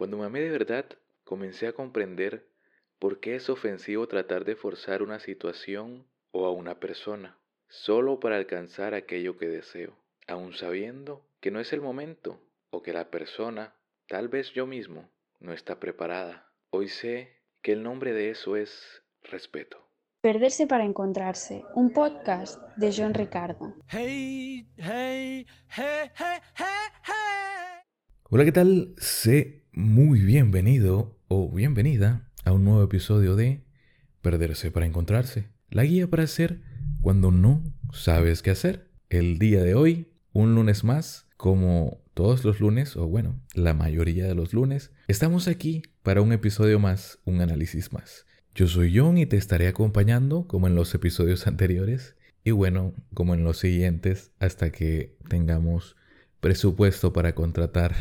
Cuando me amé de verdad, comencé a comprender por qué es ofensivo tratar de forzar una situación o a una persona solo para alcanzar aquello que deseo, aun sabiendo que no es el momento o que la persona, tal vez yo mismo, no está preparada. Hoy sé que el nombre de eso es respeto. Perderse para encontrarse, un podcast de John Ricardo. Hola, ¿qué tal? Sé muy bienvenido o bienvenida a un nuevo episodio de Perderse para encontrarse, la guía para hacer cuando no sabes qué hacer. El día de hoy, un lunes más, como todos los lunes, o bueno, la mayoría de los lunes, estamos aquí para un episodio más, un análisis más. Yo soy John y te estaré acompañando como en los episodios anteriores y bueno, como en los siguientes hasta que tengamos presupuesto para contratar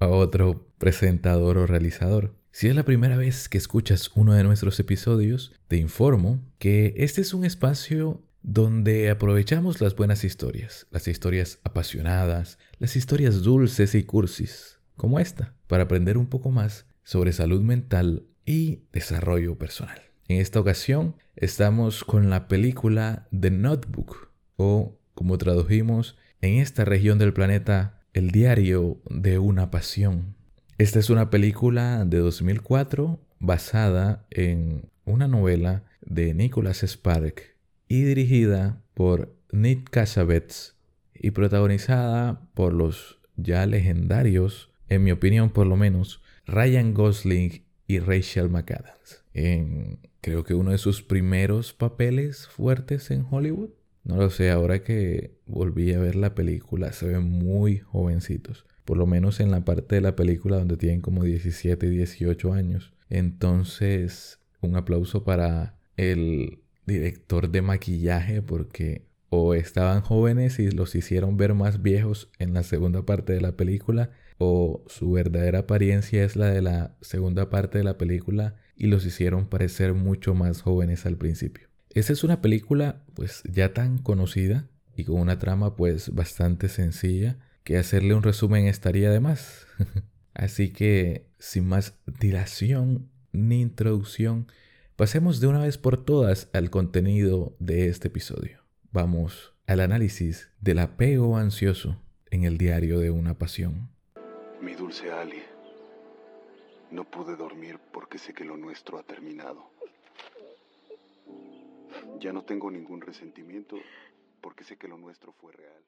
a otro presentador o realizador. Si es la primera vez que escuchas uno de nuestros episodios, te informo que este es un espacio donde aprovechamos las buenas historias, las historias apasionadas, las historias dulces y cursis, como esta, para aprender un poco más sobre salud mental y desarrollo personal. En esta ocasión estamos con la película The Notebook, o como tradujimos en esta región del planeta, el diario de una pasión. Esta es una película de 2004 basada en una novela de Nicholas Spark y dirigida por Nick Cassavetes y protagonizada por los ya legendarios, en mi opinión por lo menos, Ryan Gosling y Rachel McAdams. En creo que uno de sus primeros papeles fuertes en Hollywood. No lo sé, ahora que volví a ver la película, se ven muy jovencitos. Por lo menos en la parte de la película donde tienen como 17 y 18 años. Entonces, un aplauso para el director de maquillaje porque o estaban jóvenes y los hicieron ver más viejos en la segunda parte de la película o su verdadera apariencia es la de la segunda parte de la película y los hicieron parecer mucho más jóvenes al principio. Esa es una película pues ya tan conocida y con una trama pues bastante sencilla que hacerle un resumen estaría de más. Así que sin más dilación ni introducción, pasemos de una vez por todas al contenido de este episodio. Vamos al análisis del apego ansioso en el diario de una pasión. Mi dulce Ali, no pude dormir porque sé que lo nuestro ha terminado. Ya no tengo ningún resentimiento porque sé que lo nuestro fue real.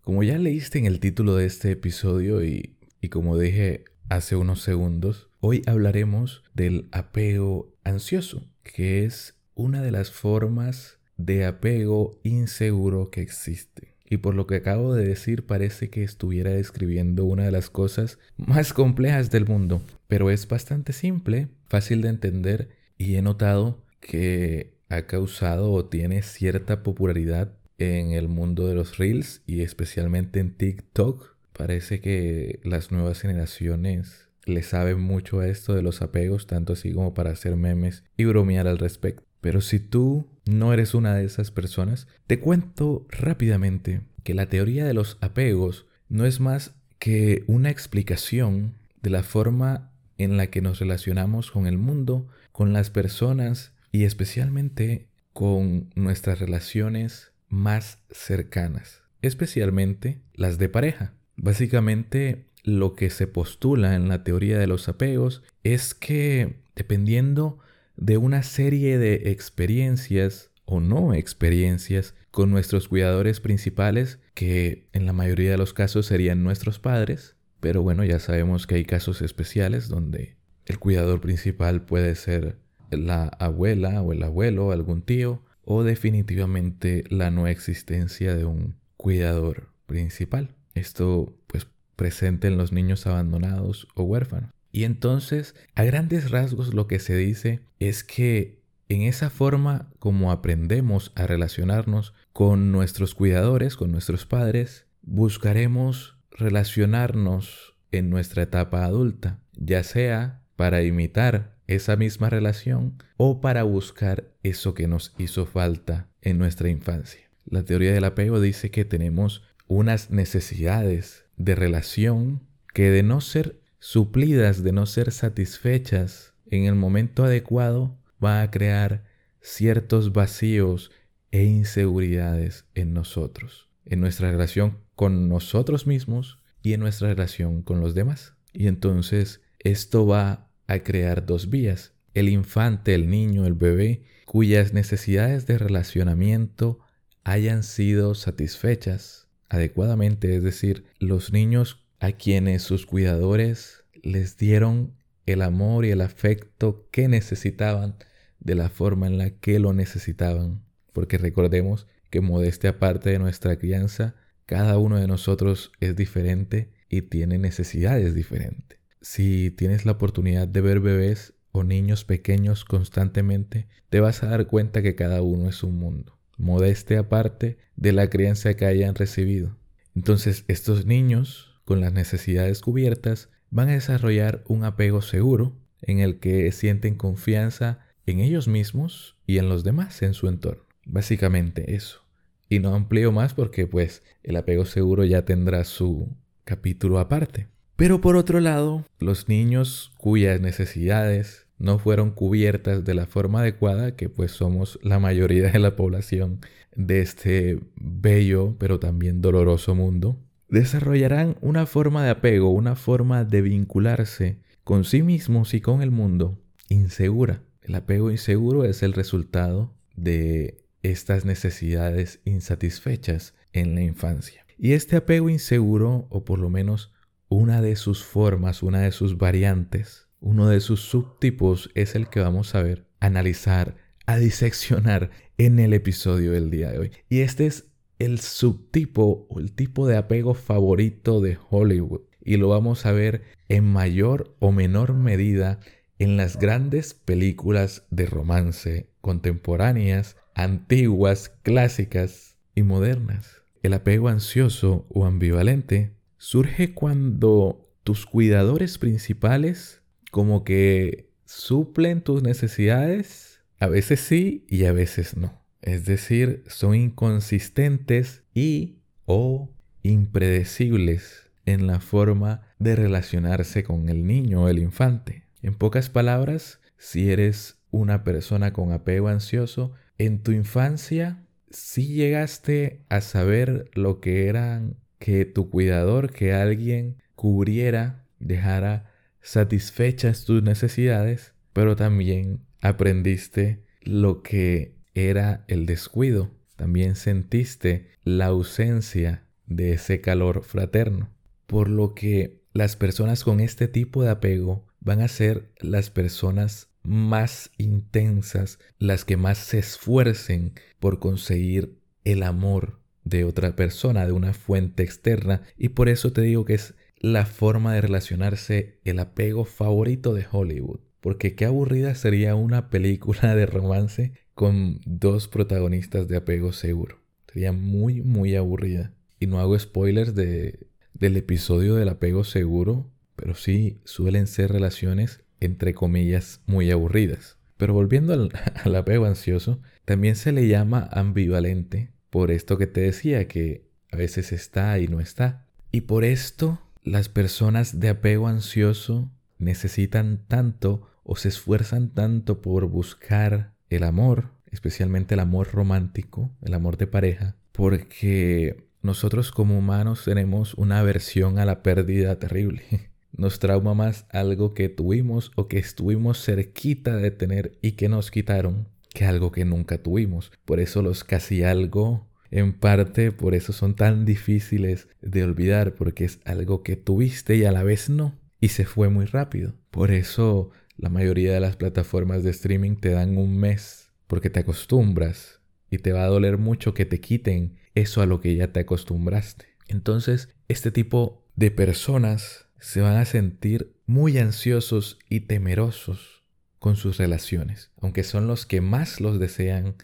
Como ya leíste en el título de este episodio y, y como dije hace unos segundos, hoy hablaremos del apego ansioso, que es una de las formas de apego inseguro que existe. Y por lo que acabo de decir parece que estuviera describiendo una de las cosas más complejas del mundo, pero es bastante simple, fácil de entender y he notado que ha causado o tiene cierta popularidad en el mundo de los reels y especialmente en TikTok. Parece que las nuevas generaciones le saben mucho a esto de los apegos, tanto así como para hacer memes y bromear al respecto. Pero si tú no eres una de esas personas, te cuento rápidamente que la teoría de los apegos no es más que una explicación de la forma en la que nos relacionamos con el mundo, con las personas y especialmente con nuestras relaciones más cercanas, especialmente las de pareja. Básicamente lo que se postula en la teoría de los apegos es que dependiendo de una serie de experiencias o no experiencias con nuestros cuidadores principales, que en la mayoría de los casos serían nuestros padres, pero bueno, ya sabemos que hay casos especiales donde el cuidador principal puede ser la abuela o el abuelo, algún tío, o definitivamente la no existencia de un cuidador principal. Esto pues presente en los niños abandonados o huérfanos. Y entonces, a grandes rasgos lo que se dice es que en esa forma como aprendemos a relacionarnos con nuestros cuidadores, con nuestros padres, buscaremos relacionarnos en nuestra etapa adulta, ya sea para imitar esa misma relación o para buscar eso que nos hizo falta en nuestra infancia. La teoría del apego dice que tenemos unas necesidades de relación que de no ser suplidas, de no ser satisfechas en el momento adecuado, va a crear ciertos vacíos e inseguridades en nosotros, en nuestra relación con nosotros mismos y en nuestra relación con los demás. Y entonces esto va a crear dos vías. El infante, el niño, el bebé, cuyas necesidades de relacionamiento hayan sido satisfechas adecuadamente, es decir, los niños a quienes sus cuidadores les dieron el amor y el afecto que necesitaban de la forma en la que lo necesitaban. Porque recordemos que modestia aparte de nuestra crianza, cada uno de nosotros es diferente y tiene necesidades diferentes. Si tienes la oportunidad de ver bebés o niños pequeños constantemente, te vas a dar cuenta que cada uno es un mundo. Modestia aparte de la crianza que hayan recibido. Entonces estos niños, con las necesidades cubiertas, van a desarrollar un apego seguro en el que sienten confianza en ellos mismos y en los demás en su entorno. Básicamente eso. Y no amplío más porque pues el apego seguro ya tendrá su capítulo aparte. Pero por otro lado, los niños cuyas necesidades no fueron cubiertas de la forma adecuada, que pues somos la mayoría de la población de este bello pero también doloroso mundo, desarrollarán una forma de apego, una forma de vincularse con sí mismos y con el mundo insegura. El apego inseguro es el resultado de estas necesidades insatisfechas en la infancia. Y este apego inseguro, o por lo menos una de sus formas, una de sus variantes, uno de sus subtipos es el que vamos a ver, analizar, a diseccionar en el episodio del día de hoy. Y este es el subtipo o el tipo de apego favorito de Hollywood. Y lo vamos a ver en mayor o menor medida en las grandes películas de romance contemporáneas, antiguas, clásicas y modernas. El apego ansioso o ambivalente surge cuando tus cuidadores principales como que suplen tus necesidades, a veces sí y a veces no. Es decir, son inconsistentes y o impredecibles en la forma de relacionarse con el niño o el infante. En pocas palabras, si eres una persona con apego ansioso, en tu infancia sí llegaste a saber lo que eran que tu cuidador, que alguien cubriera, dejara satisfechas tus necesidades, pero también aprendiste lo que era el descuido. También sentiste la ausencia de ese calor fraterno. Por lo que las personas con este tipo de apego van a ser las personas más intensas, las que más se esfuercen por conseguir el amor de otra persona, de una fuente externa. Y por eso te digo que es la forma de relacionarse, el apego favorito de Hollywood. Porque qué aburrida sería una película de romance con dos protagonistas de apego seguro. Sería muy, muy aburrida. Y no hago spoilers de, del episodio del apego seguro, pero sí suelen ser relaciones entre comillas muy aburridas. Pero volviendo al, al apego ansioso, también se le llama ambivalente por esto que te decía, que a veces está y no está. Y por esto las personas de apego ansioso necesitan tanto o se esfuerzan tanto por buscar el amor, especialmente el amor romántico, el amor de pareja, porque nosotros como humanos tenemos una aversión a la pérdida terrible. Nos trauma más algo que tuvimos o que estuvimos cerquita de tener y que nos quitaron que algo que nunca tuvimos. Por eso los casi algo, en parte, por eso son tan difíciles de olvidar, porque es algo que tuviste y a la vez no. Y se fue muy rápido. Por eso la mayoría de las plataformas de streaming te dan un mes, porque te acostumbras y te va a doler mucho que te quiten eso a lo que ya te acostumbraste. Entonces, este tipo de personas se van a sentir muy ansiosos y temerosos con sus relaciones, aunque son los que más los desean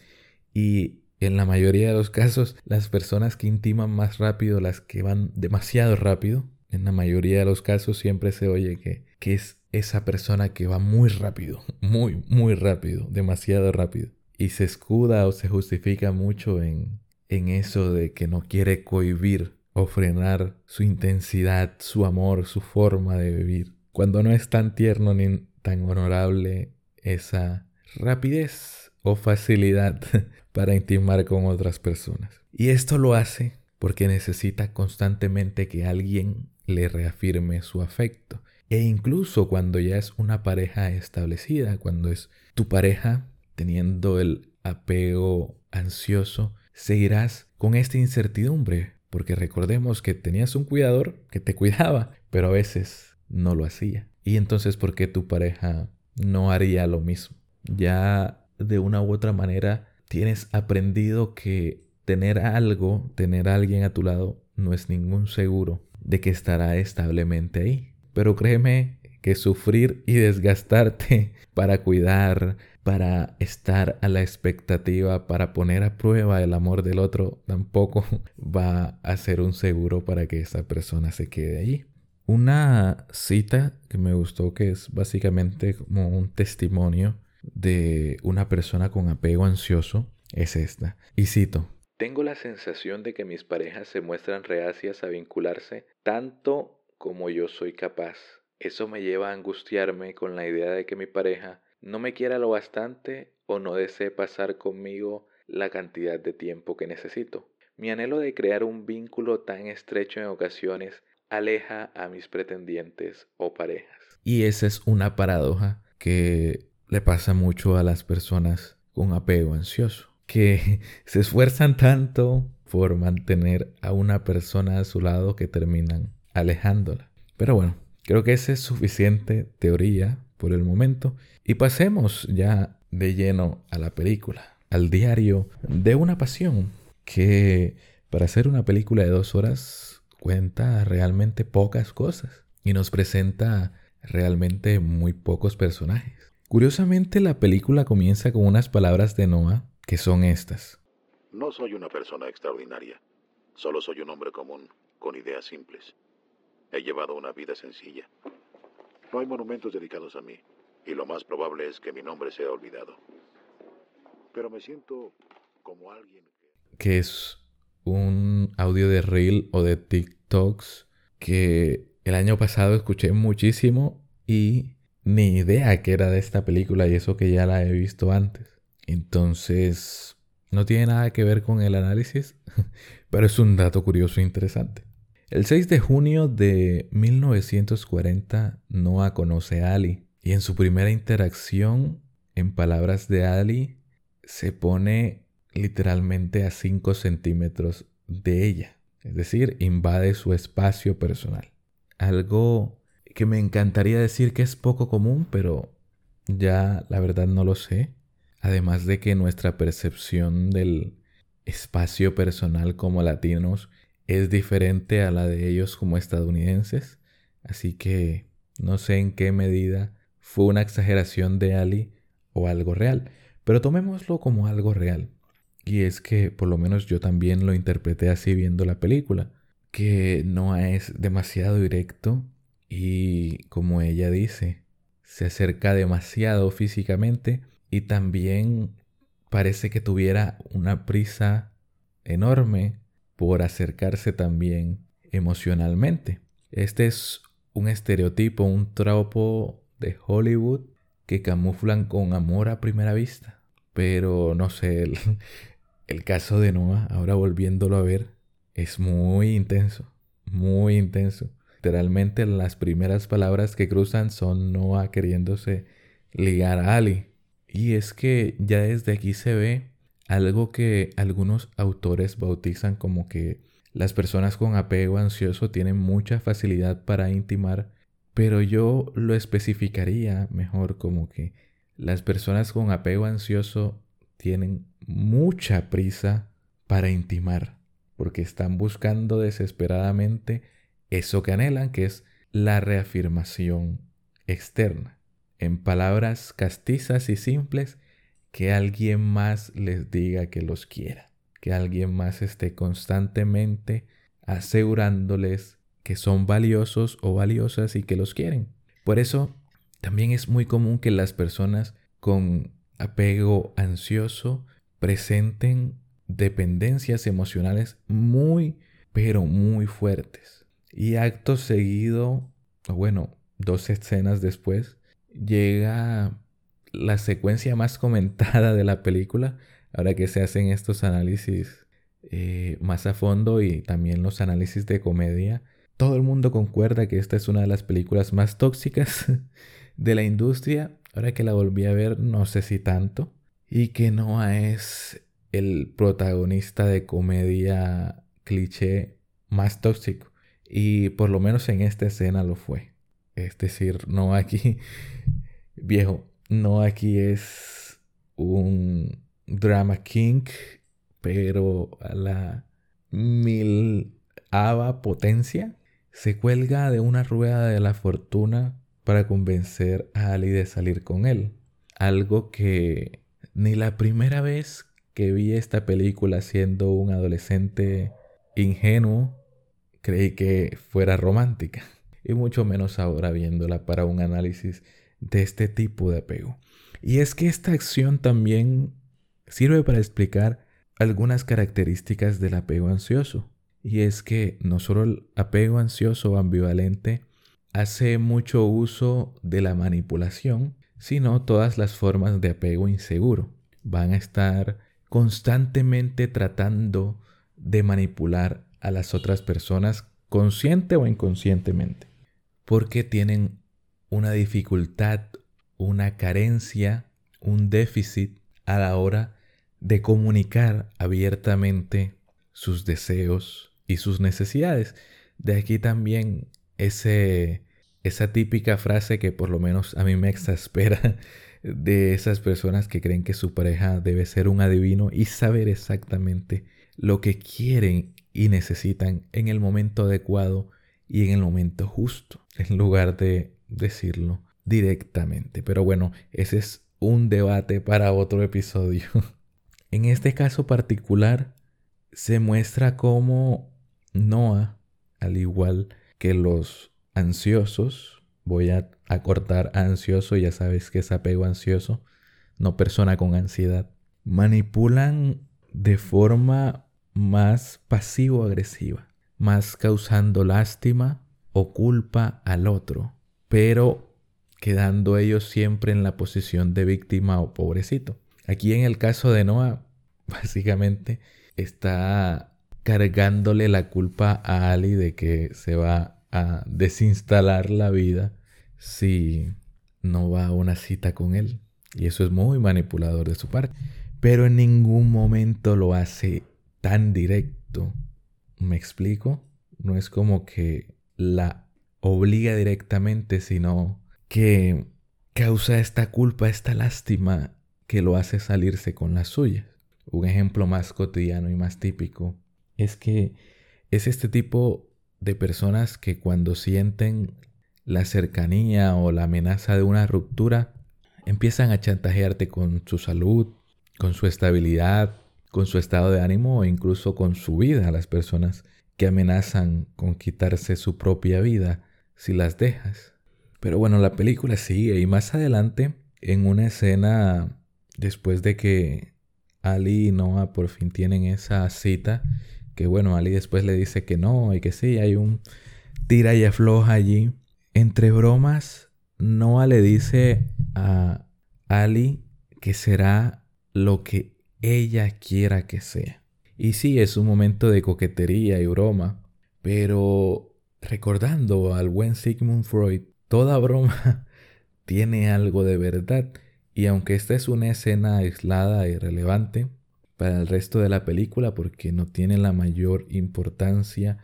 y en la mayoría de los casos las personas que intiman más rápido, las que van demasiado rápido, en la mayoría de los casos siempre se oye que, que es esa persona que va muy rápido, muy, muy rápido, demasiado rápido. Y se escuda o se justifica mucho en, en eso de que no quiere cohibir o frenar su intensidad, su amor, su forma de vivir. cuando no es tan tierno ni tan honorable esa rapidez o facilidad para intimar con otras personas. Y esto lo hace porque necesita constantemente que alguien le reafirme su afecto. E incluso cuando ya es una pareja establecida, cuando es tu pareja teniendo el apego ansioso, seguirás con esta incertidumbre, porque recordemos que tenías un cuidador que te cuidaba, pero a veces no lo hacía. Y entonces, ¿por qué tu pareja no haría lo mismo? Ya de una u otra manera tienes aprendido que tener algo, tener alguien a tu lado, no es ningún seguro de que estará establemente ahí. Pero créeme que sufrir y desgastarte para cuidar, para estar a la expectativa, para poner a prueba el amor del otro, tampoco va a ser un seguro para que esa persona se quede allí. Una cita que me gustó que es básicamente como un testimonio de una persona con apego ansioso es esta. Y cito, tengo la sensación de que mis parejas se muestran reacias a vincularse tanto como yo soy capaz. Eso me lleva a angustiarme con la idea de que mi pareja no me quiera lo bastante o no desee pasar conmigo la cantidad de tiempo que necesito. Mi anhelo de crear un vínculo tan estrecho en ocasiones aleja a mis pretendientes o parejas. Y esa es una paradoja que le pasa mucho a las personas con apego ansioso que se esfuerzan tanto por mantener a una persona a su lado que terminan alejándola. Pero bueno, creo que esa es suficiente teoría por el momento y pasemos ya de lleno a la película, al diario de una pasión que para hacer una película de dos horas cuenta realmente pocas cosas y nos presenta realmente muy pocos personajes. Curiosamente la película comienza con unas palabras de Noah que son estas. No soy una persona extraordinaria, solo soy un hombre común, con ideas simples. He llevado una vida sencilla. No hay monumentos dedicados a mí, y lo más probable es que mi nombre sea olvidado. Pero me siento como alguien que... es un audio de Reel o de TikToks que el año pasado escuché muchísimo y ni idea que era de esta película y eso que ya la he visto antes. Entonces, no tiene nada que ver con el análisis, pero es un dato curioso e interesante. El 6 de junio de 1940, Noah conoce a Ali y en su primera interacción, en palabras de Ali, se pone literalmente a 5 centímetros de ella, es decir, invade su espacio personal. Algo que me encantaría decir que es poco común, pero ya la verdad no lo sé. Además de que nuestra percepción del espacio personal como latinos es diferente a la de ellos como estadounidenses. Así que no sé en qué medida fue una exageración de Ali o algo real. Pero tomémoslo como algo real. Y es que por lo menos yo también lo interpreté así viendo la película. Que no es demasiado directo y como ella dice, se acerca demasiado físicamente y también parece que tuviera una prisa enorme por acercarse también emocionalmente. Este es un estereotipo, un tropo de Hollywood que camuflan con amor a primera vista. Pero no sé, el, caso de Noah, ahora volviéndolo a ver, es muy intenso, muy intenso. Literalmente las primeras palabras que cruzan son Noah queriéndose ligar a Ali. Y es que ya desde aquí se ve algo que algunos autores bautizan como que las personas con apego ansioso tienen mucha facilidad para intimar, pero yo lo especificaría mejor como que las personas con apego ansioso tienen mucha prisa para intimar, porque están buscando desesperadamente eso que anhelan, que es la reafirmación externa en palabras castizas y simples, que alguien más les diga que los quiera, que alguien más esté constantemente asegurándoles que son valiosos o valiosas y que los quieren. Por eso también es muy común que las personas con apego ansioso presenten dependencias emocionales muy, pero muy fuertes. Y acto seguido, o bueno, dos escenas después, llega la secuencia más comentada de la película, ahora que se hacen estos análisis eh, más a fondo y también los análisis de comedia. Todo el mundo concuerda que esta es una de las películas más tóxicas de la industria. Ahora que la volví a ver, no sé si tanto. Y que Noah es el protagonista de comedia cliché más tóxico. Y por lo menos en esta escena lo fue. Es decir, no aquí, viejo, no aquí es un drama king, pero a la mil potencia se cuelga de una rueda de la fortuna para convencer a Ali de salir con él. Algo que ni la primera vez que vi esta película siendo un adolescente ingenuo creí que fuera romántica. Y mucho menos ahora viéndola para un análisis de este tipo de apego. Y es que esta acción también sirve para explicar algunas características del apego ansioso. Y es que no solo el apego ansioso ambivalente hace mucho uso de la manipulación, sino todas las formas de apego inseguro. Van a estar constantemente tratando de manipular a las otras personas consciente o inconscientemente, porque tienen una dificultad, una carencia, un déficit a la hora de comunicar abiertamente sus deseos y sus necesidades. De aquí también ese, esa típica frase que por lo menos a mí me exaspera de esas personas que creen que su pareja debe ser un adivino y saber exactamente lo que quieren y necesitan en el momento adecuado y en el momento justo, en lugar de decirlo directamente. Pero bueno, ese es un debate para otro episodio. en este caso particular, se muestra cómo Noah, al igual que los ansiosos, voy a acortar ansioso, ya sabes que es apego ansioso, no persona con ansiedad, manipulan de forma más pasivo-agresiva, más causando lástima o culpa al otro, pero quedando ellos siempre en la posición de víctima o pobrecito. Aquí en el caso de Noah, básicamente está cargándole la culpa a Ali de que se va a desinstalar la vida si no va a una cita con él. Y eso es muy manipulador de su parte. Pero en ningún momento lo hace tan directo. ¿Me explico? No es como que la obliga directamente, sino que causa esta culpa, esta lástima que lo hace salirse con las suyas. Un ejemplo más cotidiano y más típico es que es este tipo de personas que cuando sienten la cercanía o la amenaza de una ruptura, empiezan a chantajearte con su salud, con su estabilidad, con su estado de ánimo o incluso con su vida a las personas que amenazan con quitarse su propia vida si las dejas. Pero bueno, la película sigue y más adelante, en una escena después de que Ali y Noah por fin tienen esa cita, que bueno, Ali después le dice que no y que sí, hay un tira y afloja allí. Entre bromas, Noah le dice a Ali que será lo que ella quiera que sea. Y sí, es un momento de coquetería y broma, pero recordando al buen Sigmund Freud, toda broma tiene algo de verdad, y aunque esta es una escena aislada y relevante para el resto de la película porque no tiene la mayor importancia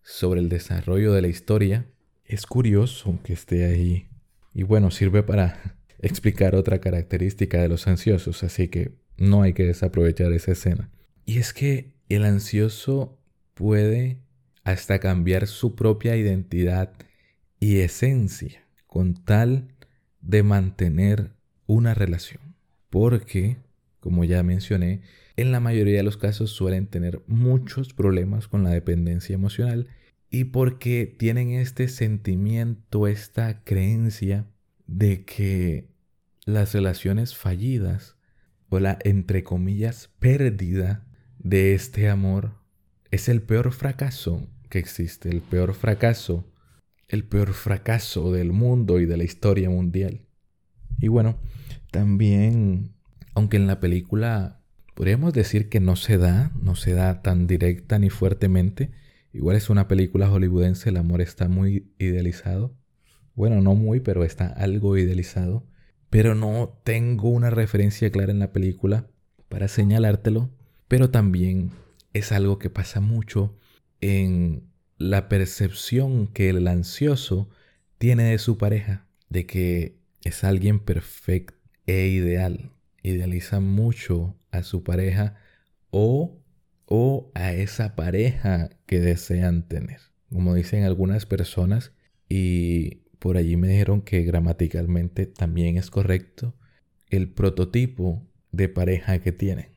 sobre el desarrollo de la historia, es curioso que esté ahí. Y bueno, sirve para explicar otra característica de los ansiosos, así que no hay que desaprovechar esa escena. Y es que el ansioso puede hasta cambiar su propia identidad y esencia con tal de mantener una relación. Porque, como ya mencioné, en la mayoría de los casos suelen tener muchos problemas con la dependencia emocional y porque tienen este sentimiento, esta creencia de que las relaciones fallidas o la, entre comillas, pérdida de este amor es el peor fracaso que existe, el peor fracaso el peor fracaso del mundo y de la historia mundial. Y bueno, también, aunque en la película podríamos decir que no se da, no se da tan directa ni fuertemente, igual es una película hollywoodense, el amor está muy idealizado. Bueno, no muy, pero está algo idealizado. Pero no tengo una referencia clara en la película para señalártelo. Pero también es algo que pasa mucho en la percepción que el ansioso tiene de su pareja, de que es alguien perfecto e ideal. Idealiza mucho a su pareja o, o a esa pareja que desean tener. Como dicen algunas personas, y por allí me dijeron que gramaticalmente también es correcto, el prototipo de pareja que tienen.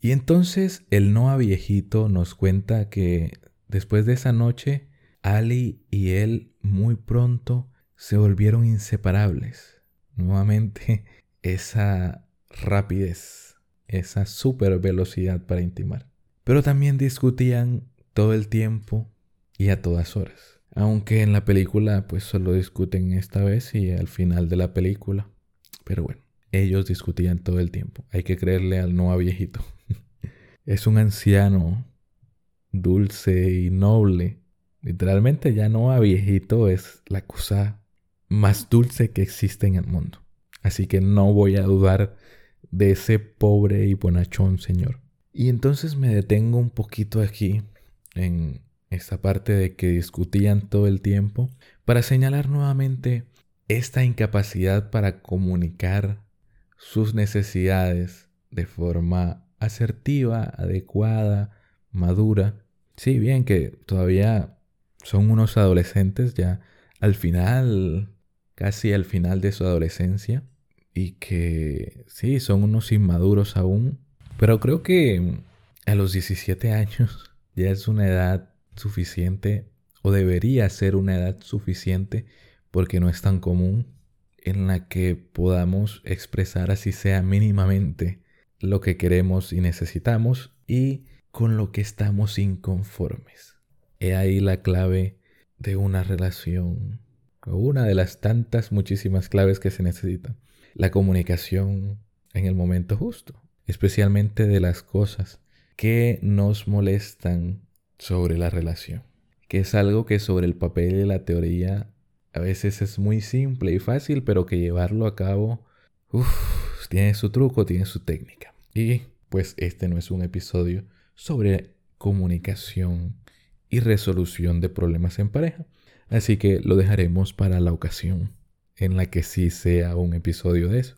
Y entonces el Noah viejito nos cuenta que Después de esa noche, Ali y él muy pronto se volvieron inseparables. Nuevamente, esa rapidez, esa super velocidad para intimar. Pero también discutían todo el tiempo y a todas horas. Aunque en la película pues solo discuten esta vez y al final de la película. Pero bueno, ellos discutían todo el tiempo. Hay que creerle al Noah viejito. es un anciano dulce y noble. Literalmente ya no a viejito es la cosa más dulce que existe en el mundo. Así que no voy a dudar de ese pobre y bonachón señor. Y entonces me detengo un poquito aquí en esta parte de que discutían todo el tiempo para señalar nuevamente esta incapacidad para comunicar sus necesidades de forma asertiva, adecuada, madura Sí, bien, que todavía son unos adolescentes ya al final, casi al final de su adolescencia, y que sí, son unos inmaduros aún, pero creo que a los 17 años ya es una edad suficiente, o debería ser una edad suficiente, porque no es tan común, en la que podamos expresar así sea mínimamente lo que queremos y necesitamos y con lo que estamos inconformes. He ahí la clave de una relación, o una de las tantas muchísimas claves que se necesitan. La comunicación en el momento justo, especialmente de las cosas que nos molestan sobre la relación, que es algo que sobre el papel y la teoría a veces es muy simple y fácil, pero que llevarlo a cabo tiene su truco, tiene su técnica. Y pues este no es un episodio sobre comunicación y resolución de problemas en pareja. Así que lo dejaremos para la ocasión en la que sí sea un episodio de eso.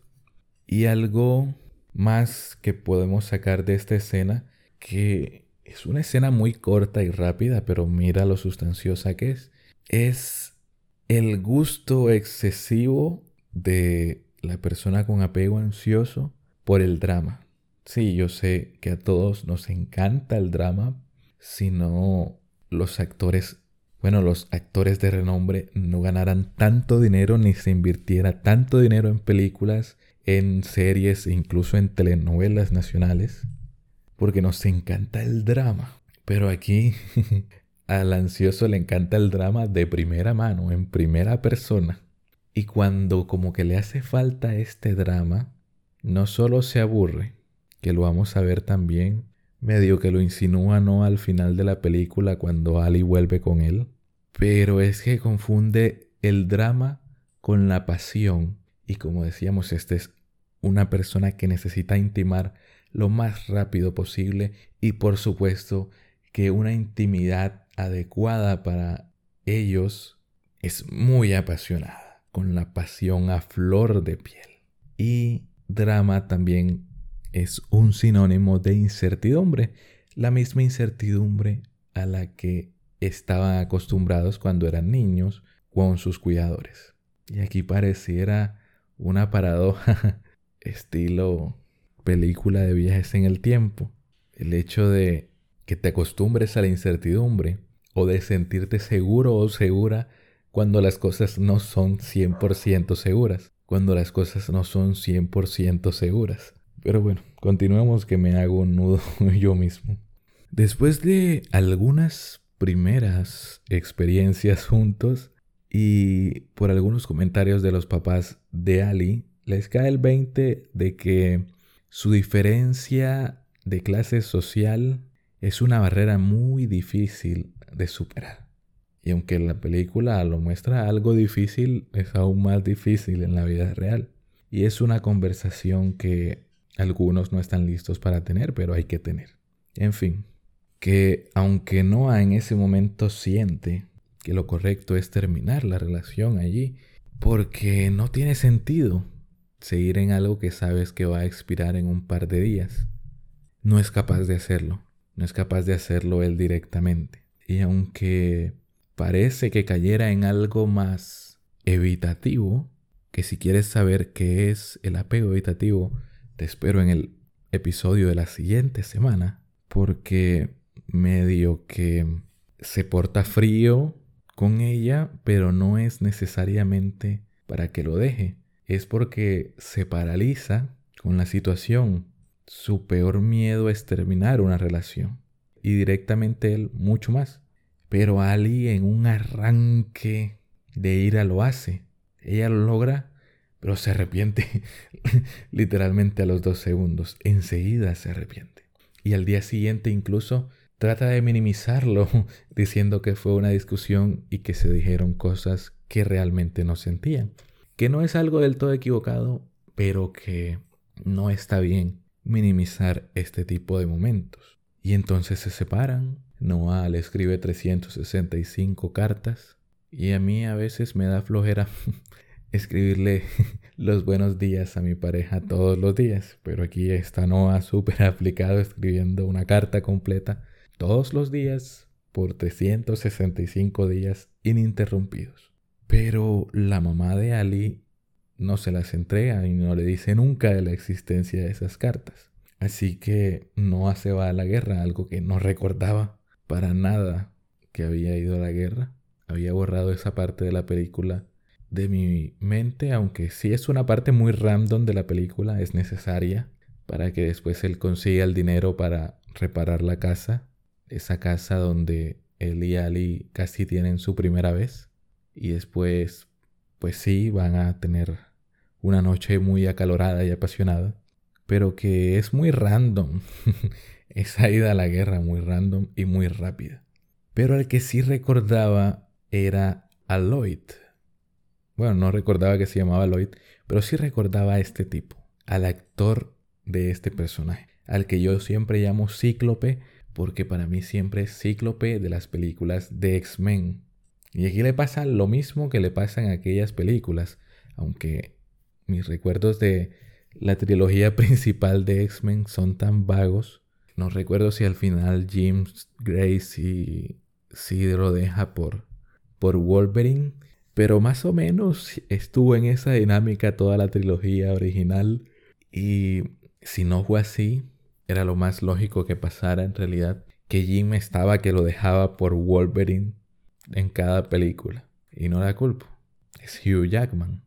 Y algo más que podemos sacar de esta escena, que es una escena muy corta y rápida, pero mira lo sustanciosa que es, es el gusto excesivo de la persona con apego ansioso por el drama. Sí, yo sé que a todos nos encanta el drama, si no los actores, bueno, los actores de renombre no ganaran tanto dinero ni se invirtiera tanto dinero en películas, en series e incluso en telenovelas nacionales, porque nos encanta el drama. Pero aquí al ansioso le encanta el drama de primera mano, en primera persona. Y cuando como que le hace falta este drama, no solo se aburre, que lo vamos a ver también, medio que lo insinúa no al final de la película cuando Ali vuelve con él, pero es que confunde el drama con la pasión. Y como decíamos, este es una persona que necesita intimar lo más rápido posible y por supuesto que una intimidad adecuada para ellos es muy apasionada, con la pasión a flor de piel. Y drama también es un sinónimo de incertidumbre, la misma incertidumbre a la que estaban acostumbrados cuando eran niños con sus cuidadores. Y aquí pareciera una paradoja estilo película de viajes en el tiempo. El hecho de que te acostumbres a la incertidumbre o de sentirte seguro o segura cuando las cosas no son 100% seguras, cuando las cosas no son 100% seguras. Pero bueno, continuemos que me hago un nudo yo mismo. Después de algunas primeras experiencias juntos, Y por algunos comentarios de los papás de Ali, les cae el 20 de que su diferencia de clase social es una barrera muy difícil de superar. Y aunque la película lo muestra algo difícil, es aún más difícil en la vida real. Y es una conversación que algunos no están listos para tener, pero hay que tener. En fin, que aunque Noah en ese momento siente que lo correcto es terminar la relación allí, porque no tiene sentido seguir en algo que sabes que va a expirar en un par de días, no es capaz de hacerlo, no es capaz de hacerlo él directamente. Y aunque parece que cayera en algo más evitativo, que si quieres saber qué es el apego evitativo, te espero en el episodio de la siguiente semana, porque medio que se porta frío con ella, pero no es necesariamente para que lo deje, es porque se paraliza con la situación. Su peor miedo es terminar una relación y directamente él mucho más. Pero Ali en un arranque de ira lo hace. Ella lo logra, pero se arrepiente literalmente a los dos segundos. Enseguida se arrepiente. Y al día siguiente incluso trata de minimizarlo diciendo que fue una discusión y que se dijeron cosas que realmente no sentían. Que no es algo del todo equivocado, pero que no está bien minimizar este tipo de momentos. Y entonces se separan. Noah le escribe 365 cartas. Y a mí a veces me da flojera escribirle los buenos días a mi pareja todos los días. Pero aquí está Noah súper aplicado escribiendo una carta completa todos los días por 365 días ininterrumpidos. Pero la mamá de Ali no se las entrega y no le dice nunca de la existencia de esas cartas. Así que no se va a la guerra, algo que no recordaba para nada que había ido a la guerra. Había borrado esa parte de la película de mi mente, aunque sí es una parte muy random de la película, es necesaria para que después él consiga el dinero para reparar la casa, esa casa donde él y Ali casi tienen su primera vez y después pues sí van a tener una noche muy acalorada y apasionada, pero que es muy random. Esa ida a la guerra muy random y muy rápida. Pero al que sí recordaba era a Lloyd. Bueno, no recordaba que se llamaba Lloyd, pero sí recordaba a este tipo, al actor de este personaje, al que yo siempre llamo Cíclope, porque para mí siempre es Cíclope de las películas de X-Men. Y aquí le pasa lo mismo que le pasa en aquellas películas, aunque mis recuerdos de la trilogía principal de X-Men son tan vagos. No recuerdo si al final James Gray sí, lo deja por, por Wolverine. Pero más o menos estuvo en esa dinámica toda la trilogía original. Y si no fue así, era lo más lógico que pasara en realidad. Que Jim estaba que lo dejaba por Wolverine en cada película. Y no la culpo. Es Hugh Jackman.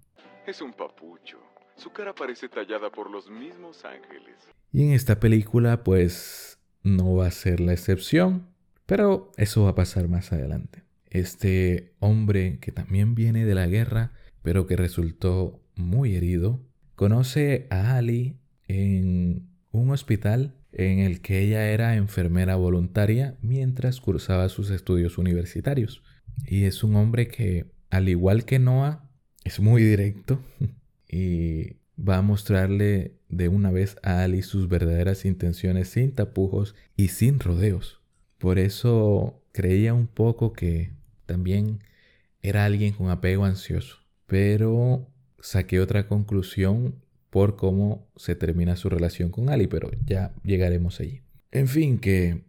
Es un papucho. Su cara parece tallada por los mismos ángeles. Y en esta película, pues, no va a ser la excepción. Pero eso va a pasar más adelante. Este hombre que también viene de la guerra, pero que resultó muy herido, conoce a Ali en un hospital en el que ella era enfermera voluntaria mientras cursaba sus estudios universitarios. Y es un hombre que, al igual que Noah, es muy directo y va a mostrarle de una vez a Ali sus verdaderas intenciones sin tapujos y sin rodeos. Por eso creía un poco que también era alguien con apego ansioso, pero saqué otra conclusión por cómo se termina su relación con Ali, pero ya llegaremos allí. En fin, que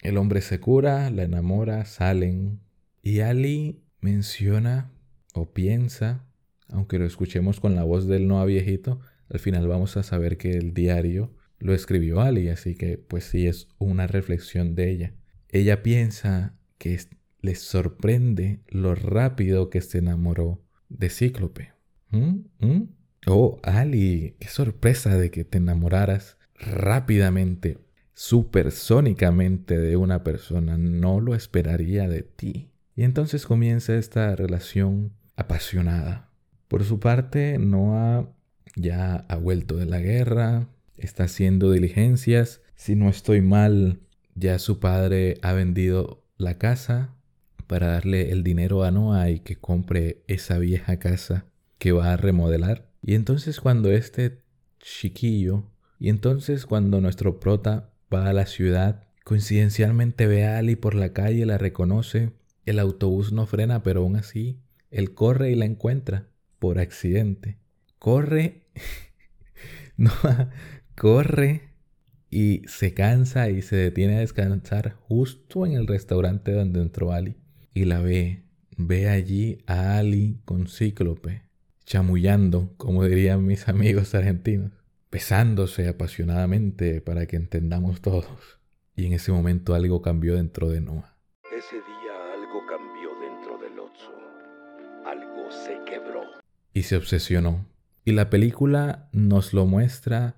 el hombre se cura, la enamora, salen y Ali menciona o piensa aunque lo escuchemos con la voz del Noah viejito, al final vamos a saber que el diario lo escribió Ali, así que pues sí es una reflexión de ella. Ella piensa que les sorprende lo rápido que se enamoró de Cíclope. ¿Mm? ¿Mm? Oh, Ali, qué sorpresa de que te enamoraras rápidamente, supersónicamente de una persona. No lo esperaría de ti. Y entonces comienza esta relación apasionada. Por su parte, Noah ya ha vuelto de la guerra, está haciendo diligencias. Si no estoy mal, ya su padre ha vendido la casa para darle el dinero a Noah y que compre esa vieja casa que va a remodelar. Y entonces cuando este chiquillo, y entonces cuando nuestro prota va a la ciudad, coincidencialmente ve a Ali por la calle, la reconoce, el autobús no frena, pero aún así, él corre y la encuentra por accidente. Corre, no, corre y se cansa y se detiene a descansar justo en el restaurante donde entró Ali. Y la ve, ve allí a Ali con Cíclope, chamullando, como dirían mis amigos argentinos, besándose apasionadamente para que entendamos todos. Y en ese momento algo cambió dentro de Noah. Ese día algo cambió dentro del Otso. Algo se quebró. Y se obsesionó. Y la película nos lo muestra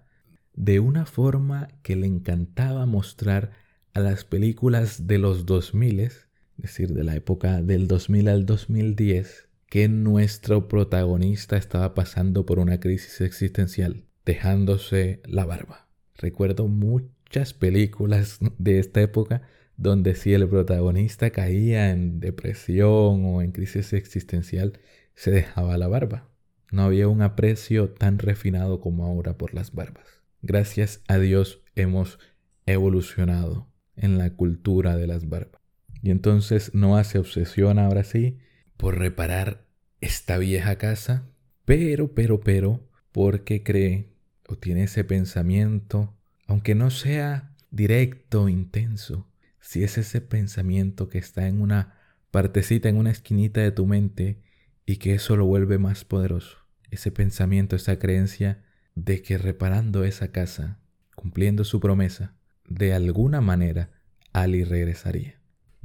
de una forma que le encantaba mostrar a las películas de los 2000, es decir, de la época del 2000 al 2010, que nuestro protagonista estaba pasando por una crisis existencial, dejándose la barba. Recuerdo muchas películas de esta época donde si el protagonista caía en depresión o en crisis existencial, se dejaba la barba. No había un aprecio tan refinado como ahora por las barbas. Gracias a Dios hemos evolucionado en la cultura de las barbas. Y entonces Noah se obsesiona ahora sí por reparar esta vieja casa, pero, pero, pero, porque cree o tiene ese pensamiento, aunque no sea directo, intenso, si es ese pensamiento que está en una partecita, en una esquinita de tu mente y que eso lo vuelve más poderoso. Ese pensamiento, esa creencia de que reparando esa casa, cumpliendo su promesa, de alguna manera Ali regresaría.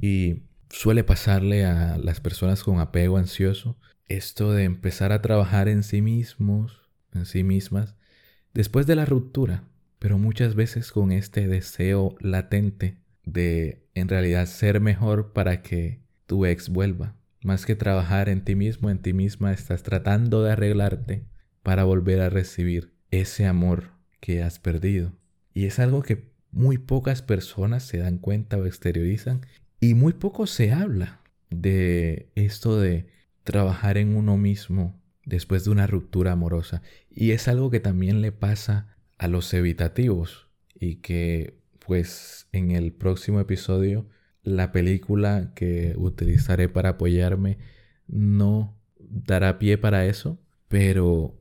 Y suele pasarle a las personas con apego ansioso esto de empezar a trabajar en sí mismos, en sí mismas, después de la ruptura, pero muchas veces con este deseo latente de en realidad ser mejor para que tu ex vuelva. Más que trabajar en ti mismo, en ti misma, estás tratando de arreglarte para volver a recibir ese amor que has perdido. Y es algo que muy pocas personas se dan cuenta o exteriorizan y muy poco se habla de esto de trabajar en uno mismo después de una ruptura amorosa. Y es algo que también le pasa a los evitativos y que pues en el próximo episodio la película que utilizaré para apoyarme no dará pie para eso, pero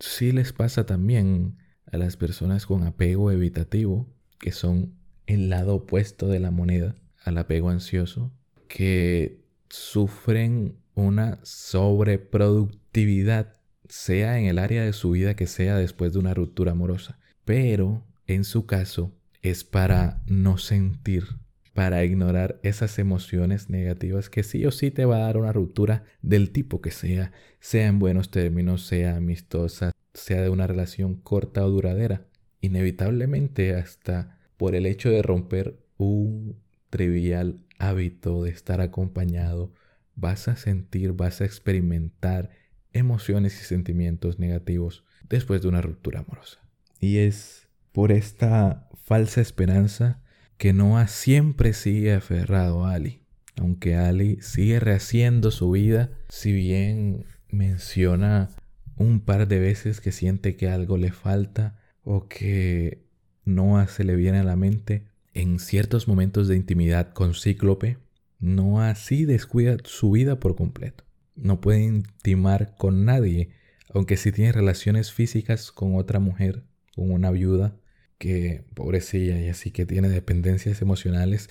sí les pasa también a las personas con apego evitativo, que son el lado opuesto de la moneda al apego ansioso, que sufren una sobreproductividad, sea en el área de su vida que sea después de una ruptura amorosa. Pero en su caso es para no sentir, para ignorar esas emociones negativas que sí o sí te va a dar una ruptura del tipo que sea, sea en buenos términos, sea amistosa, sea de una relación corta o duradera. Inevitablemente hasta por el hecho de romper un trivial hábito de estar acompañado, vas a sentir, vas a experimentar emociones y sentimientos negativos después de una ruptura amorosa. Y es por esta falsa esperanza que Noah siempre sigue aferrado a Ali. Aunque Ali sigue rehaciendo su vida, si bien menciona un par de veces que siente que algo le falta o que Noah se le viene a la mente, en ciertos momentos de intimidad con Cíclope, Noah sí descuida su vida por completo. No puede intimar con nadie, aunque sí tiene relaciones físicas con otra mujer, con una viuda, que pobrecilla y así que tiene dependencias emocionales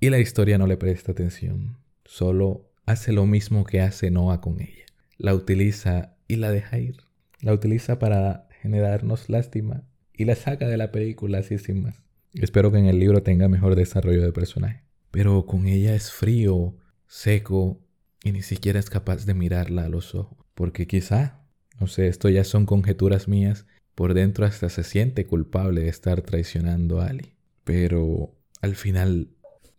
y la historia no le presta atención. Solo hace lo mismo que hace Noah con ella. La utiliza y la deja ir. La utiliza para generarnos lástima y la saca de la película así sin más. Espero que en el libro tenga mejor desarrollo de personaje. Pero con ella es frío, seco y ni siquiera es capaz de mirarla a los ojos. Porque quizá, no sé, esto ya son conjeturas mías, por dentro hasta se siente culpable de estar traicionando a Ali. Pero al final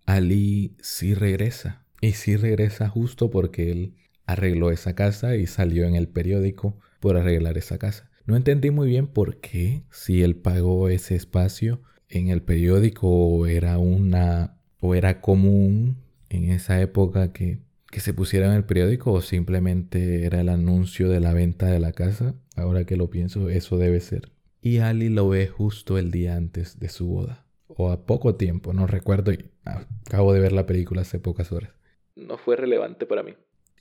Ali sí regresa. Y sí regresa justo porque él arregló esa casa y salió en el periódico por arreglar esa casa. No entendí muy bien por qué, si él pagó ese espacio en el periódico era una o era común en esa época que, que se pusiera en el periódico o simplemente era el anuncio de la venta de la casa. Ahora que lo pienso, eso debe ser. Y Ali lo ve justo el día antes de su boda. O a poco tiempo, no recuerdo. Acabo de ver la película hace pocas horas. No fue relevante para mí.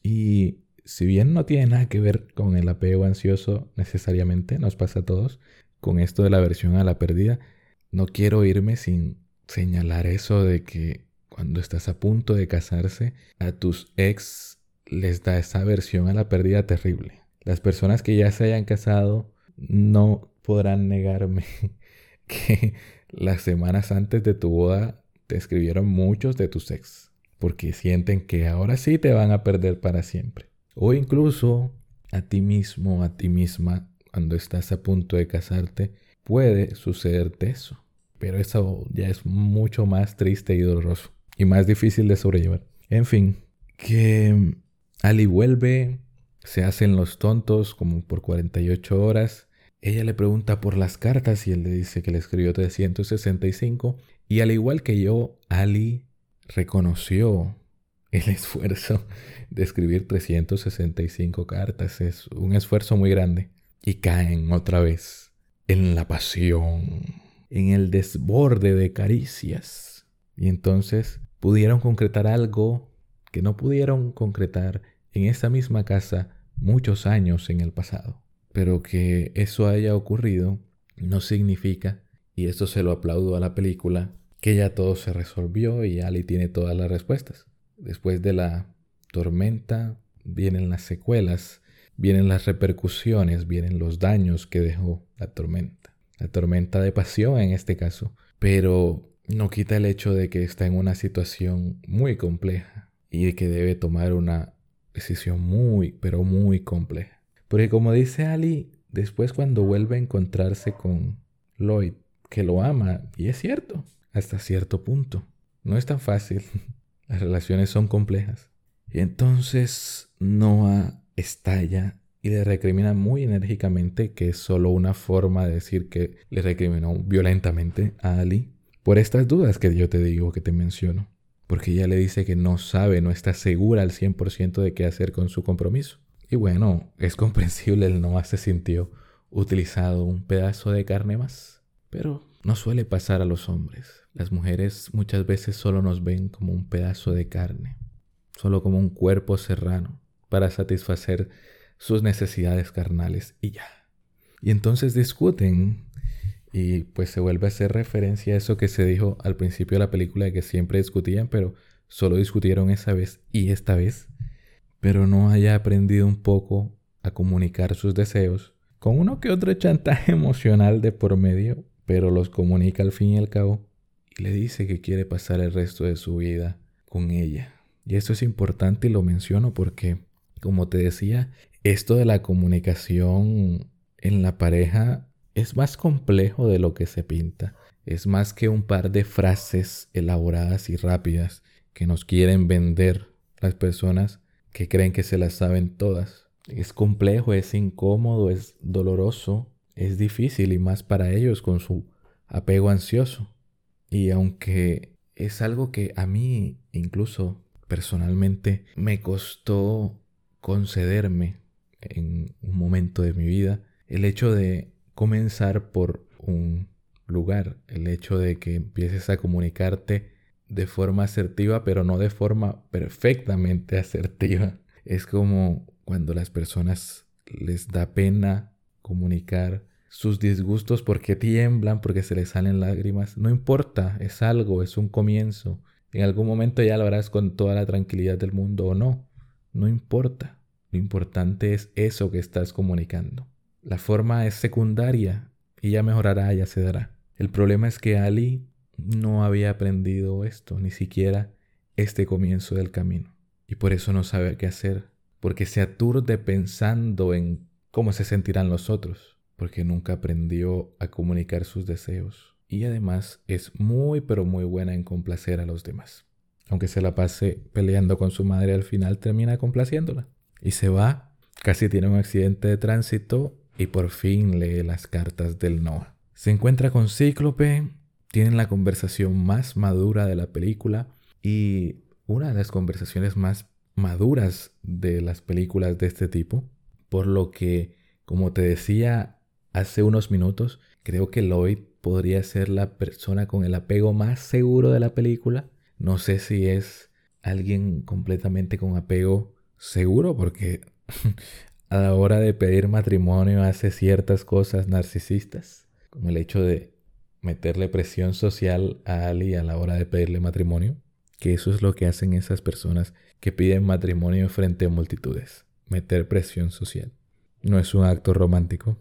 Y si bien no tiene nada que ver con el apego ansioso necesariamente, nos pasa a todos, con esto de la versión a la pérdida, no quiero irme sin señalar eso de que cuando estás a punto de casarse, a tus ex les da esa versión a la pérdida terrible. Las personas que ya se hayan casado no podrán negarme que las semanas antes de tu boda te escribieron muchos de tus ex, porque sienten que ahora sí te van a perder para siempre. O incluso a ti mismo, a ti misma, cuando estás a punto de casarte, puede sucederte eso. Pero eso ya es mucho más triste y doloroso. Y más difícil de sobrellevar. En fin, que Ali vuelve, se hacen los tontos como por 48 horas. Ella le pregunta por las cartas y él le dice que le escribió 365. Y al igual que yo, Ali reconoció el esfuerzo de escribir 365 cartas. Es un esfuerzo muy grande. Y caen otra vez en la pasión, en el desborde de caricias. Y entonces pudieron concretar algo que no pudieron concretar en esa misma casa muchos años en el pasado. Pero que eso haya ocurrido no significa, y esto se lo aplaudo a la película, que ya todo se resolvió y Ali tiene todas las respuestas. Después de la tormenta vienen las secuelas vienen las repercusiones, vienen los daños que dejó la tormenta. La tormenta de pasión en este caso. Pero no quita el hecho de que está en una situación muy compleja y de que debe tomar una decisión muy, pero muy compleja. Porque como dice Ali, después cuando vuelve a encontrarse con Lloyd, que lo ama, y es cierto, hasta cierto punto. No es tan fácil. Las relaciones son complejas. Y entonces Noah estalla y le recrimina muy enérgicamente, que es solo una forma de decir que le recriminó violentamente a Ali, por estas dudas que yo te digo, que te menciono. Porque ella le dice que no sabe, no está segura al 100% de qué hacer con su compromiso. Y bueno, es comprensible, el no se sintió utilizado un pedazo de carne más. Pero no suele pasar a los hombres. Las mujeres muchas veces solo nos ven como un pedazo de carne, solo como un cuerpo serrano para satisfacer sus necesidades carnales y ya. Y entonces discuten y pues se vuelve a hacer referencia a eso que se dijo al principio de la película de que siempre discutían, pero solo discutieron esa vez y esta vez, pero no haya aprendido un poco a comunicar sus deseos con uno que otro chantaje emocional de por medio, pero los comunica al fin y al cabo y le dice que quiere pasar el resto de su vida con ella. Y esto es importante y lo menciono porque como te decía, esto de la comunicación en la pareja es más complejo de lo que se pinta. Es más que un par de frases elaboradas y rápidas que nos quieren vender las personas que creen que se las saben todas. Es complejo, es incómodo, es doloroso, es difícil y más para ellos con su apego ansioso. Y aunque es algo que a mí incluso personalmente me costó concederme en un momento de mi vida el hecho de comenzar por un lugar, el hecho de que empieces a comunicarte de forma asertiva, pero no de forma perfectamente asertiva. Es como cuando las personas les da pena comunicar sus disgustos porque tiemblan, porque se les salen lágrimas. No importa, es algo, es un comienzo. En algún momento ya lo harás con toda la tranquilidad del mundo o no. No importa. Lo importante es eso que estás comunicando. La forma es secundaria y ya mejorará, ya se dará. El problema es que Ali no había aprendido esto, ni siquiera este comienzo del camino. Y por eso no sabe qué hacer, porque se aturde pensando en cómo se sentirán los otros, porque nunca aprendió a comunicar sus deseos. Y además es muy pero muy buena en complacer a los demás. Aunque se la pase peleando con su madre, al final termina complaciéndola. y se va, casi tiene un accidente de tránsito y por fin lee las cartas del Noah. Se encuentra con Cíclope, tienen la conversación más madura de la película y una de las conversaciones más maduras de las películas de este tipo, por lo que, como te decía hace unos minutos, creo que Lloyd podría ser la persona con el apego más seguro de la película. No sé si es alguien completamente con apego seguro, porque a la hora de pedir matrimonio hace ciertas cosas narcisistas, como el hecho de meterle presión social a Ali a la hora de pedirle matrimonio, que eso es lo que hacen esas personas que piden matrimonio frente a multitudes, meter presión social. No es un acto romántico.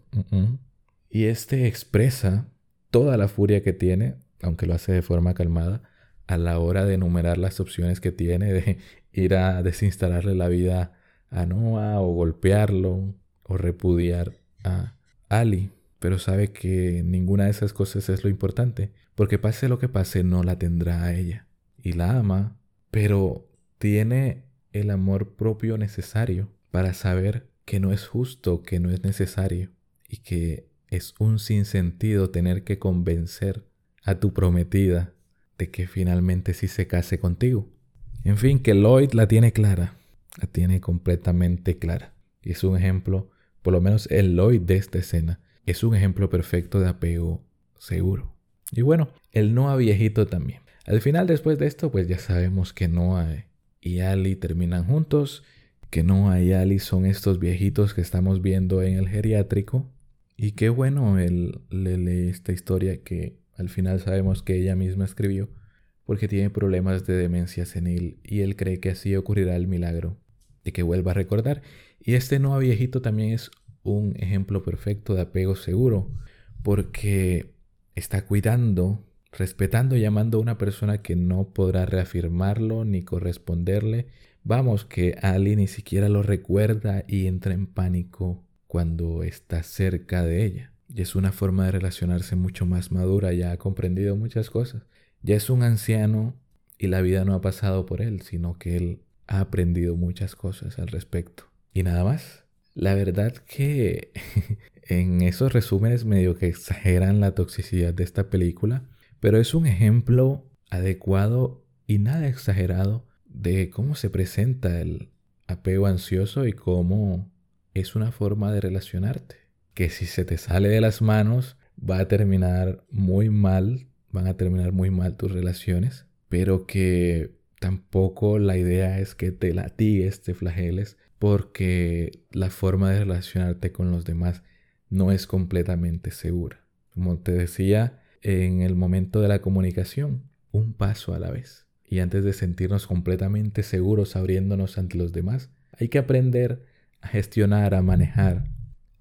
Y este expresa toda la furia que tiene, aunque lo hace de forma calmada, a la hora de enumerar las opciones que tiene de ir a desinstalarle la vida a Noah o golpearlo o repudiar a Ali. Pero sabe que ninguna de esas cosas es lo importante, porque pase lo que pase no la tendrá a ella. Y la ama, pero tiene el amor propio necesario para saber que no es justo, que no es necesario y que es un sinsentido tener que convencer a tu prometida de que finalmente sí se case contigo. En fin, que Lloyd la tiene clara, la tiene completamente clara. Y es un ejemplo, por lo menos el Lloyd de esta escena, es un ejemplo perfecto de apego seguro. Y bueno, el Noah viejito también. Al final, después de esto, pues ya sabemos que Noah y Ali terminan juntos que no hay Ali son estos viejitos que estamos viendo en el geriátrico. Y qué bueno le lee esta historia que al final sabemos que ella misma escribió, porque tiene problemas de demencia senil y él cree que así ocurrirá el milagro de que vuelva a recordar. Y este no viejito también es un ejemplo perfecto de apego seguro, porque está cuidando, respetando y amando a una persona que no podrá reafirmarlo ni corresponderle Vamos, que Ali ni siquiera lo recuerda y entra en pánico cuando está cerca de ella. Y es una forma de relacionarse mucho más madura, ya ha comprendido muchas cosas. Ya es un anciano y la vida no ha pasado por él, sino que él ha aprendido muchas cosas al respecto. Y nada más. La verdad que en esos resúmenes medio que exageran la toxicidad de esta película, pero es un ejemplo adecuado y nada exagerado de cómo se presenta el apego ansioso y cómo es una forma de relacionarte. Que si se te sale de las manos va a terminar muy mal, van a terminar muy mal tus relaciones, pero que tampoco la idea es que te latigues, te flageles, porque la forma de relacionarte con los demás no es completamente segura. Como te decía en el momento de la comunicación, un paso a la vez. Y antes de sentirnos completamente seguros abriéndonos ante los demás, hay que aprender a gestionar, a manejar,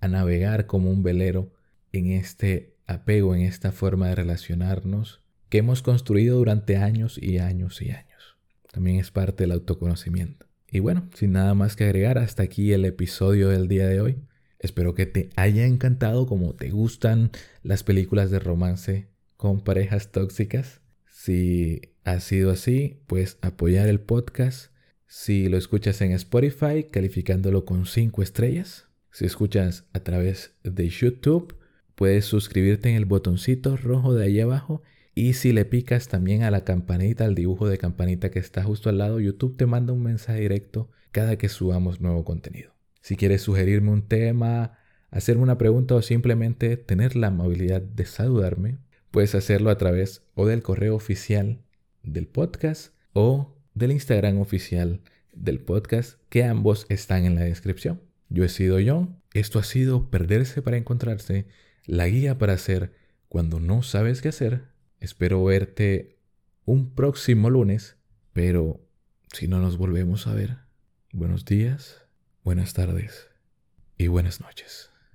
a navegar como un velero en este apego, en esta forma de relacionarnos que hemos construido durante años y años y años. También es parte del autoconocimiento. Y bueno, sin nada más que agregar, hasta aquí el episodio del día de hoy. Espero que te haya encantado como te gustan las películas de romance con parejas tóxicas. Si ha sido así, pues apoyar el podcast. Si lo escuchas en Spotify, calificándolo con 5 estrellas. Si escuchas a través de YouTube, puedes suscribirte en el botoncito rojo de ahí abajo. Y si le picas también a la campanita, al dibujo de campanita que está justo al lado, YouTube te manda un mensaje directo cada que subamos nuevo contenido. Si quieres sugerirme un tema, hacerme una pregunta o simplemente tener la amabilidad de saludarme, puedes hacerlo a través o del correo oficial del podcast o del Instagram oficial del podcast, que ambos están en la descripción. Yo he sido John, esto ha sido Perderse para Encontrarse, la guía para hacer cuando no sabes qué hacer. Espero verte un próximo lunes, pero si no nos volvemos a ver, buenos días, buenas tardes y buenas noches.